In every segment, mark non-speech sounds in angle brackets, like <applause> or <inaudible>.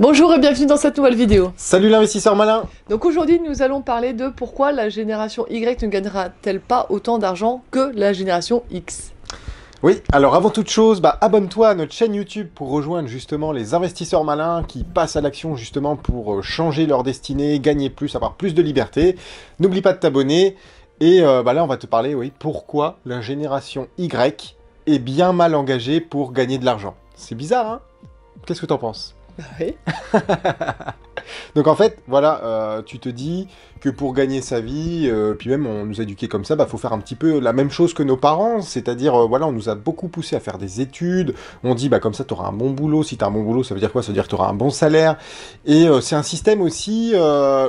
Bonjour et bienvenue dans cette nouvelle vidéo. Salut l'investisseur malin Donc aujourd'hui nous allons parler de pourquoi la génération Y ne gagnera-t-elle pas autant d'argent que la génération X Oui, alors avant toute chose, bah, abonne-toi à notre chaîne YouTube pour rejoindre justement les investisseurs malins qui passent à l'action justement pour euh, changer leur destinée, gagner plus, avoir plus de liberté. N'oublie pas de t'abonner. Et euh, bah là on va te parler, oui, pourquoi la génération Y est bien mal engagée pour gagner de l'argent. C'est bizarre, hein? Qu'est-ce que t'en penses? Oui. <laughs> <laughs> Donc en fait, voilà, euh, tu te dis que pour gagner sa vie, euh, puis même on nous a éduqués comme ça, bah faut faire un petit peu la même chose que nos parents, c'est-à-dire euh, voilà, on nous a beaucoup poussé à faire des études. On dit bah comme ça tu auras un bon boulot. Si tu as un bon boulot, ça veut dire quoi? Ça veut dire que tu auras un bon salaire. Et c'est un système aussi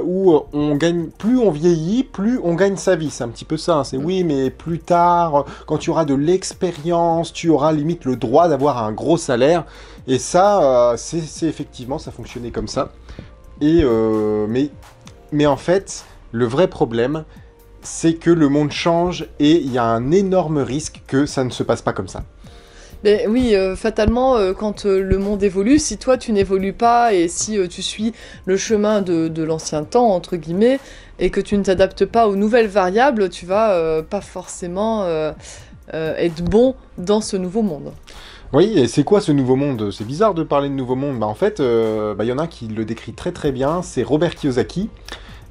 où on gagne plus on vieillit, plus on gagne sa vie. C'est un petit peu ça. hein. C'est oui, mais plus tard, quand tu auras de l'expérience, tu auras limite le droit d'avoir un gros salaire. Et ça, c'est effectivement, ça fonctionnait comme ça. Euh, mais, en fait, le vrai problème, c'est que le monde change et il y a un énorme risque que ça ne se passe pas comme ça. Oui, euh, fatalement, euh, quand le monde évolue, si toi tu n'évolues pas et si tu suis le chemin de, de l'ancien temps, entre guillemets, et que tu ne t'adaptes pas aux nouvelles variables, tu vas pas forcément être bon dans ce nouveau monde. Oui, et c'est quoi ce nouveau monde? C'est bizarre de parler de nouveau monde. Bah, en fait, euh, bah, il y en a qui le décrit très très bien, c'est Robert Kiyosaki.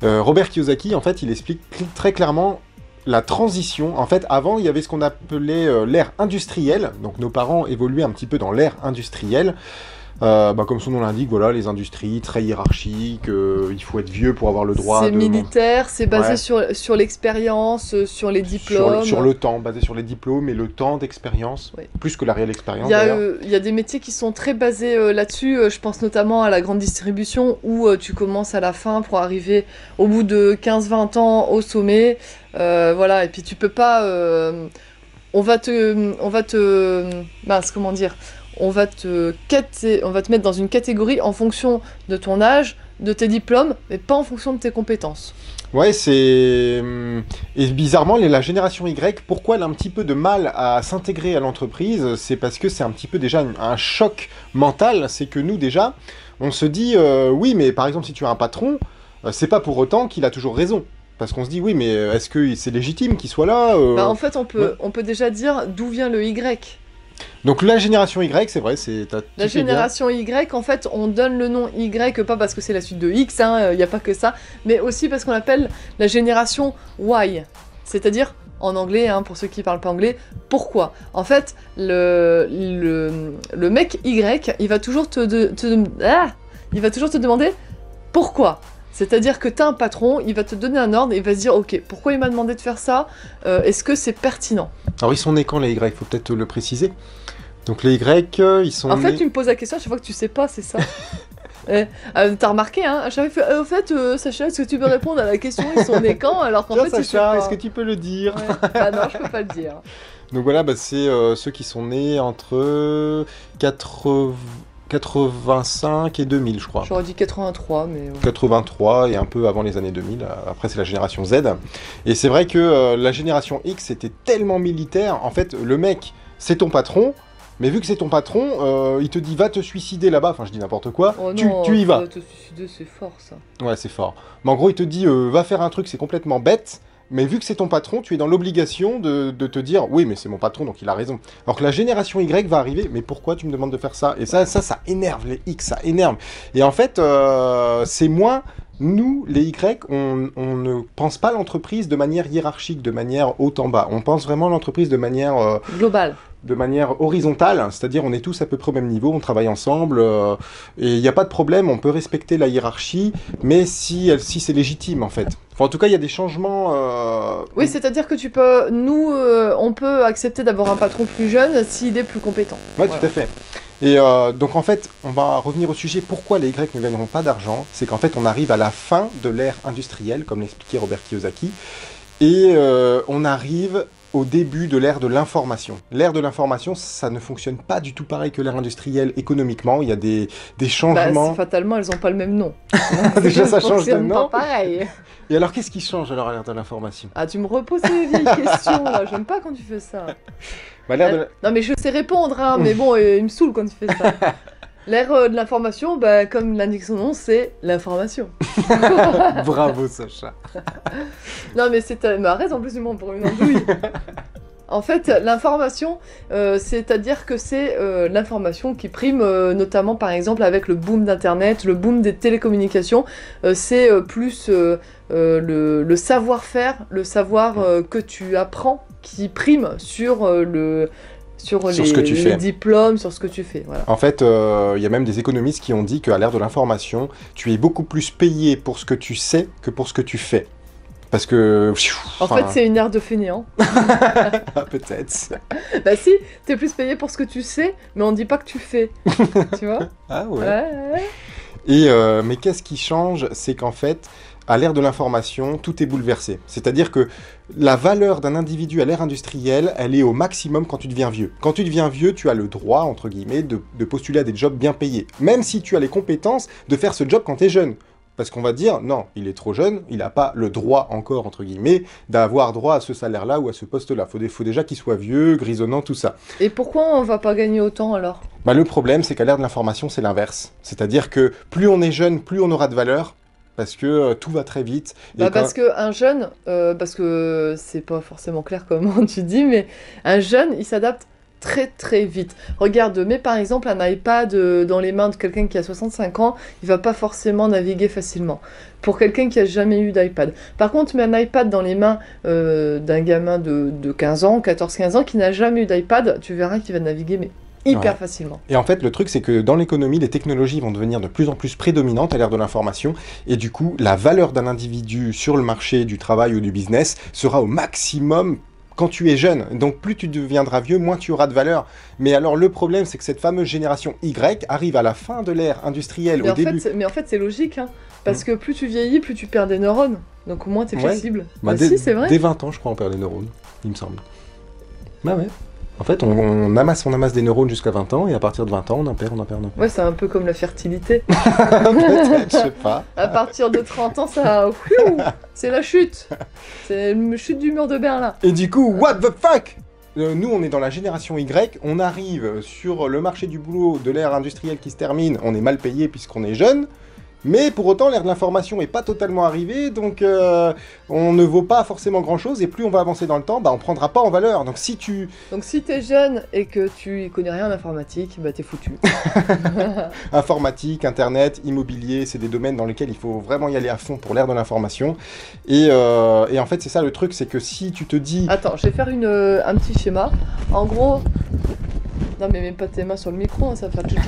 Euh, Robert Kiyosaki, en fait, il explique très clairement la transition. En fait, avant, il y avait ce qu'on appelait euh, l'ère industrielle. Donc, nos parents évoluaient un petit peu dans l'ère industrielle. Euh, bah, comme son nom l'indique, voilà, les industries très hiérarchiques. euh, il faut être vieux pour avoir le droit C'est de militaire, c'est basé Ouais. sur, sur l'expérience, euh, sur les diplômes. sur le temps, basé sur les diplômes et le temps d'expérience, plus que la réelle expérience. Il y, a, euh, il y a des métiers qui sont très basés là-dessus. je pense notamment à la grande distribution où tu commences à la fin pour arriver au bout de 15-20 ans au sommet. Voilà, et puis tu peux pas. on va te. On va te. Mince, comment dire on va, te on va te mettre dans une catégorie en fonction de ton âge, de tes diplômes, mais pas en fonction de tes compétences. Ouais, c'est. hum, Et bizarrement, la génération Y, pourquoi elle a un petit peu de mal à s'intégrer à l'entreprise C'est parce que c'est un petit peu déjà un, choc mental. C'est que nous, déjà, on se dit euh, oui, mais par exemple, si tu as un patron, euh, c'est pas pour autant qu'il a toujours raison. Parce qu'on se dit oui, mais est-ce que c'est légitime qu'il soit là euh Bah, en fait, on peut, ouais. on peut déjà dire d'où vient le Y. Donc la génération Y, c'est vrai, c'est. La génération Y, en fait, on donne le nom Y pas parce que c'est la suite de X, il n'y a pas que ça, mais aussi parce qu'on l'appelle la génération Y. C'est-à-dire, en anglais, hein, pour ceux qui parlent pas anglais, pourquoi? En fait, le, le, le mec Y, il va toujours te, de- te- ah il va toujours te demander pourquoi. C'est-à-dire que tu as un patron, il va te donner un ordre et il va se dire Ok, pourquoi il m'a demandé de faire ça Euh, Est-ce que c'est pertinent? Alors ils sont nés quand les Y? Faut peut-être le préciser. Donc les Y, euh, ils sont En fait, nés. tu me poses la question à chaque fois que tu sais pas, c'est ça. <laughs> Eh, euh, T'as remarqué, hein, à chaque fois, Euh, au fait, euh, Sacha, est-ce que tu peux répondre à la question Ils sont nés quand Alors qu'en fait, Sacha, est-ce que tu peux le dire? Ouais. Ah non, je peux pas le dire. Donc voilà, bah, c'est ceux qui sont nés entre 80 85 et 2000, je crois. J'aurais dit 83, mais. ouais. 83 et un peu avant les années 2000. euh, Après, c'est la génération Z. Et c'est vrai que euh, la génération X était tellement militaire. En fait, le mec, c'est ton patron. Mais vu que c'est ton patron, euh, il te dit va te suicider là-bas. Enfin, je dis n'importe quoi. Oh tu, non, tu y vas. Te suicider, c'est fort ça. Ouais, c'est fort. Mais en gros, il te dit euh, va faire un truc, c'est complètement bête. Mais vu que c'est ton patron, tu es dans l'obligation de, te dire oui, mais c'est mon patron, donc il a raison. Alors que la génération Y va arriver, mais pourquoi tu me demandes de faire ça? Et ça, ça, ça énerve les X, ça énerve. Et en fait, euh, c'est moins. Nous, les Y, on, on ne pense pas l'entreprise de manière hiérarchique, de manière haut en bas. On pense vraiment l'entreprise de manière euh, Global. De manière horizontale, c'est-à-dire on est tous à peu près au même niveau, on travaille ensemble, euh, et il n'y a pas de problème, on peut respecter la hiérarchie, mais si, elle- si c'est légitime en fait. Enfin, en tout cas, il y a des changements... euh, Oui, c'est-à-dire que tu peux. Nous, euh, on peut accepter d'avoir un patron plus jeune s'il est plus compétent. Voilà. tout à fait. Et donc en fait, on va revenir au sujet pourquoi les Grecs ne gagneront pas d'argent? C'est qu'en fait, on arrive à la fin de l'ère industrielle, comme l'expliquait Robert Kiyosaki, et on arrive au début de l'ère de l'information. L'ère de l'information, ça ne fonctionne pas du tout pareil que l'ère industrielle économiquement. Il y a des, des Bah, changements. c'est- fatalement, elles ont pas le même nom. <laughs> Déjà, ça change de nom. pas pareil. Et alors, qu'est-ce qui change alors à l'ère de l'information? Ah, tu me reposes ces vieilles <laughs> questions. J'aime pas quand tu fais ça. bah, l'ère de Non, mais je sais répondre, hein, mais bon, euh, il me saoule quand tu fais ça. <laughs> L'ère euh, de l'information, bah, comme l'indique son nom, c'est l'information. <laughs> Bravo Sacha. Non, mais c'est. euh, arrête en plus du monde pour une andouille. <laughs> En fait, l'information, euh, c'est-à-dire que c'est euh, l'information qui prime, euh, notamment par exemple avec le boom d'Internet, le boom des télécommunications. C'est plus le, savoir-faire, le savoir que tu apprends qui prime sur le sur, Sur les, ce que tu les fais. diplômes, sur ce que tu fais. Voilà. En fait, euh, il y a même des économistes qui ont dit qu'à l'ère de l'information, tu es beaucoup plus payé pour ce que tu sais que pour ce que tu fais. Parce que... En fait, c'est une ère de fainéant. <laughs> Peut-être. <laughs> bah si, t'es plus payé pour ce que tu sais, mais on dit pas que tu fais. <laughs> tu vois? Ah Ouais, ouais, ouais. Et euh, mais qu'est-ce qui change? C'est qu'en fait, à l'ère de l'information, tout est bouleversé. C'est-à-dire que la valeur d'un individu à l'ère industrielle, elle est au maximum quand tu deviens vieux. Quand tu deviens vieux, tu as le droit, entre guillemets, de, de postuler à des jobs bien payés. Même si tu as les compétences de faire ce job quand tu es jeune. Parce qu'on va dire, non, il est trop jeune, il n'a pas le droit encore, entre guillemets, d'avoir droit à ce salaire-là ou à ce poste-là. Il faut, déjà qu'il soit vieux, grisonnant, tout ça. Et pourquoi on va pas gagner autant alors? Bah, le problème, c'est qu'à l'ère de l'information, c'est l'inverse. C'est-à-dire que plus on est jeune, plus on aura de valeur, parce que euh, tout va très vite. Et bah quand- Parce qu'un jeune, euh, parce que c'est pas forcément clair comment tu dis, mais un jeune, il s'adapte très très vite. Regarde, mets par exemple un iPad euh, dans les mains de quelqu'un qui a 65 ans, il va pas forcément naviguer facilement. Pour quelqu'un qui a jamais eu d'iPad. Par contre, mets un iPad dans les mains euh, d'un gamin de, de 15 ans, 14-15 ans, qui n'a jamais eu d'iPad, tu verras qu'il va naviguer mais hyper Ouais. facilement. Et en fait, le truc, c'est que dans l'économie, les technologies vont devenir de plus en plus prédominantes à l'ère de l'information, et du coup, la valeur d'un individu sur le marché du travail ou du business sera au maximum quand tu es jeune. Donc plus tu deviendras vieux, moins tu auras de valeur. Mais alors le problème, c'est que cette fameuse génération Y arrive à la fin de l'ère industrielle, Mais au en, fait, début. c'est- mais en fait, c'est logique, hein, parce que plus tu vieillis, plus tu perds des neurones. Donc au moins, t'es Ouais. flexible. Bah, Bah, dès, si, c'est vrai. Dès 20 ans, je crois, on perd des neurones, il me semble. Bah ouais. En fait, on, on amasse, on amasse des neurones jusqu'à 20 ans, et à partir de 20 ans, on en perd, on en perd, on en perd. Ouais, c'est un peu comme la fertilité. <laughs> Peut-être, je sais pas. À partir de 30 ans, ça. C'est la chute. C'est la chute du mur de Berlin. Et du coup, what the fuck? Euh, Nous, on est dans la génération Y, on arrive sur le marché du boulot de l'ère industrielle qui se termine, on est mal payé puisqu'on est jeune, mais pour autant, l'ère de l'information n'est pas totalement arrivée, donc euh, on ne vaut pas forcément grand-chose, et plus on va avancer dans le temps, bah, on prendra pas en valeur. Donc si tu... Donc si t'es jeune et que tu connais rien en informatique, bah t'es foutu. <laughs> <laughs> Informatique, Internet, immobilier, c'est des domaines dans lesquels il faut vraiment y aller à fond pour l'ère de l'information. Et, euh, et en fait, c'est ça le truc, c'est que si tu te dis... Attends, je vais faire une, euh, un petit schéma. En gros. Non, mais mets pas tes mains sur le micro, hein, ça va faire.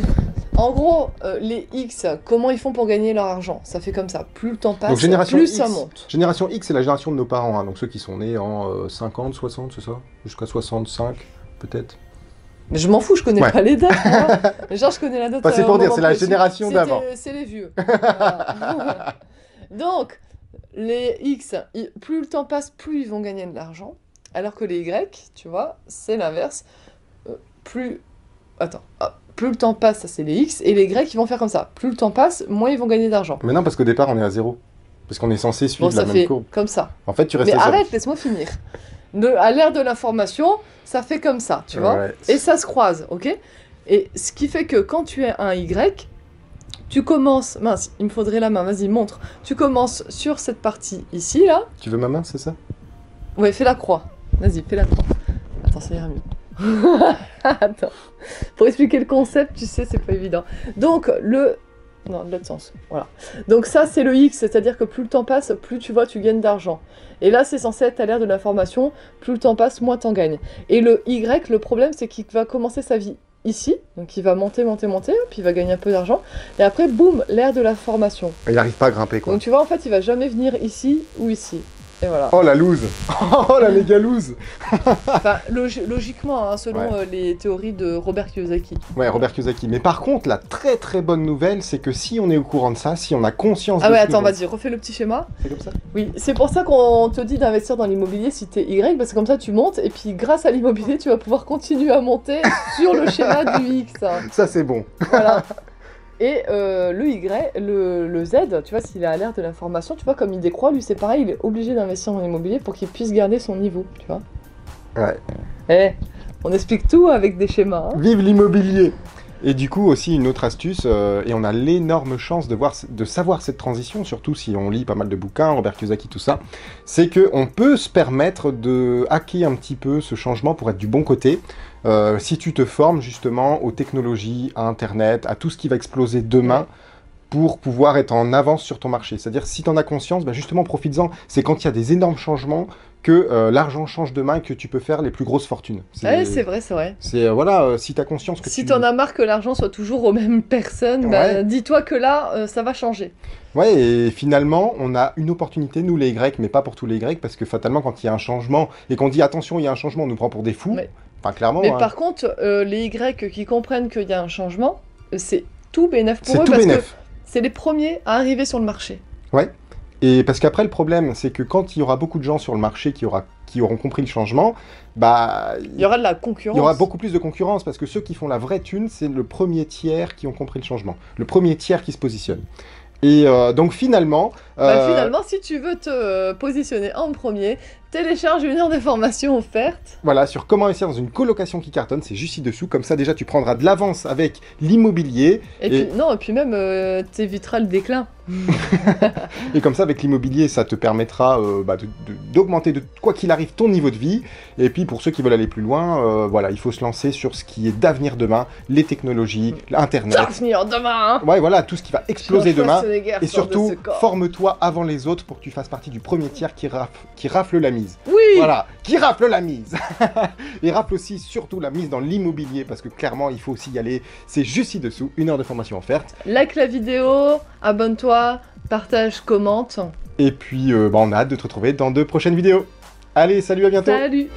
En gros, euh, les X, comment ils font pour gagner leur argent? Ça fait comme ça. Plus le temps passe, Donc, génération plus X. ça monte. Génération X, c'est la génération de nos parents, hein, donc ceux qui sont nés en euh, 50, 60, c'est ça? Jusqu'à 65, peut-être Mais je m'en fous, je connais Ouais. pas les dates. <laughs> Genre, je connais la date. Bah, c'est un pour dire, c'est la génération d'avant. C'est les vieux. <laughs> Voilà. Donc, les X, ils- plus le temps passe, plus ils vont gagner de l'argent. Alors que les Y, tu vois, c'est l'inverse. Euh, plus. Attends. Ah, plus le temps passe, ça c'est les X. Et les Y, ils vont faire comme ça. Plus le temps passe, moins ils vont gagner d'argent. Mais non, parce qu'au départ, on est à zéro. Parce qu'on est censé suivre Bon, la ça même fait courbe. comme ça. En fait, tu restes Mais à arrête, laisse-moi finir. De, à l'ère de l'information, ça fait comme ça, tu vois. Et ça se croise, ok? Et ce qui fait que quand tu es un Y, tu commences. Mince, il me faudrait la main, vas-y, montre. Tu commences sur cette partie ici, là. Tu veux ma main, c'est ça? Ouais, fais la croix. Vas-y, fais la croix. Attends, ça ira mieux. <laughs> Attends. Pour expliquer le concept, tu sais, c'est pas évident. Donc, le. Non, de l'autre sens. Voilà. Donc, ça, c'est le X, c'est-à-dire que plus le temps passe, plus tu vois, tu gagnes d'argent. Et là, c'est censé être à l'ère de l'information. Plus le temps passe, moins t'en gagnes. Et le Y, le problème, c'est qu'il va commencer sa vie ici. Donc, il va monter, monter, monter, puis il va gagner un peu d'argent. Et après, boum, l'ère de la formation. Il arrive pas à grimper, quoi. Donc, tu vois, en fait, il va jamais venir ici ou ici. Et voilà. Oh, la loose <laughs> Oh, la méga loose <laughs> Enfin, logi- logiquement, hein, selon Ouais. euh, les théories de Robert Kiyosaki. Ouais, Robert Kiyosaki. Mais par contre, la très très bonne nouvelle, c'est que si on est au courant de ça, si on a conscience Ah de ouais, attends, vas-y, refais le petit schéma. C'est comme ça? Oui, c'est pour ça qu'on te dit d'investir dans l'immobilier si t'es Y, parce que comme ça tu montes, et puis grâce à l'immobilier, tu vas pouvoir continuer à monter sur le schéma du X. Ça, c'est bon. Voilà. <laughs> Et euh, le Y, le, le Z, tu vois, s'il à l'ère de l'information, tu vois, comme il décroît, lui c'est pareil, il est obligé d'investir dans l'immobilier pour qu'il puisse garder son niveau, tu vois. Ouais. Eh, on explique tout avec des schémas. hein. Vive l'immobilier Et du coup aussi une autre astuce, euh, et on a l'énorme chance de, voir, de savoir cette transition, surtout si on lit pas mal de bouquins, Robert Kiyosaki, tout ça, c'est qu'on peut se permettre de hacker un petit peu ce changement pour être du bon côté. Euh, si tu te formes justement aux technologies, à Internet, à tout ce qui va exploser demain, pour pouvoir être en avance sur ton marché. C'est-à-dire, si tu en as conscience, bah justement, profites-en. C'est quand il y a des énormes changements que euh, l'argent change de main et que tu peux faire les plus grosses fortunes. Ouais, c'est vrai, c'est vrai. C'est euh, voilà, euh, si tu as conscience que si tu... t'en as marre que l'argent soit toujours aux mêmes personnes, bah, Ouais. dis-toi que là, ça va changer. Ouais, et finalement, on a une opportunité, nous les Y, mais pas pour tous les Y, parce que fatalement, quand il y a un changement et qu'on dit attention, il y a un changement, on nous prend pour des fous. Ouais. Enfin, clairement. Mais hein. par contre, les Y qui comprennent qu'il y a un changement, c'est tout bénéf pour eux tout parce que c'est les premiers à arriver sur le marché. Et parce qu'après, le problème, c'est que quand il y aura beaucoup de gens sur le marché qui, aura, qui auront compris le changement, bah, Il y aura de la concurrence. il y aura beaucoup plus de concurrence parce que ceux qui font la vraie thune, c'est le premier tiers qui ont compris le changement, le premier tiers qui se positionne. Et euh, donc finalement, Bah, euh, finalement, si tu veux te positionner en premier, télécharge une heure de formation offerte. voilà, sur comment investir dans une colocation qui cartonne, c'est juste ci-dessous. Comme ça, déjà, tu prendras de l'avance avec l'immobilier. Et, Et- puis non, et puis même euh, t'éviteras le déclin. <laughs> Et comme ça, avec l'immobilier, ça te permettra euh, bah, de- d'augmenter, de, quoi qu'il arrive, ton niveau de vie. Et puis, pour ceux qui veulent aller plus loin, euh, voilà, il faut se lancer sur ce qui est d'avenir demain, les technologies, Internet. D'avenir demain. hein. Ouais, voilà, tout ce qui va exploser demain. Et surtout, forme-toi avant les autres pour que tu fasses partie du premier tiers qui rafle, qui rafle la mise. Oui. Voilà, qui rafle la mise. <laughs> Et rafle aussi surtout la mise dans l'immobilier parce que clairement, il faut aussi y aller. C'est juste ci-dessous, une heure de formation offerte. Like la vidéo, abonne-toi, partage, commente. Et puis, euh, bah, on a hâte de te retrouver dans de prochaines vidéos. Allez, salut, à bientôt. Salut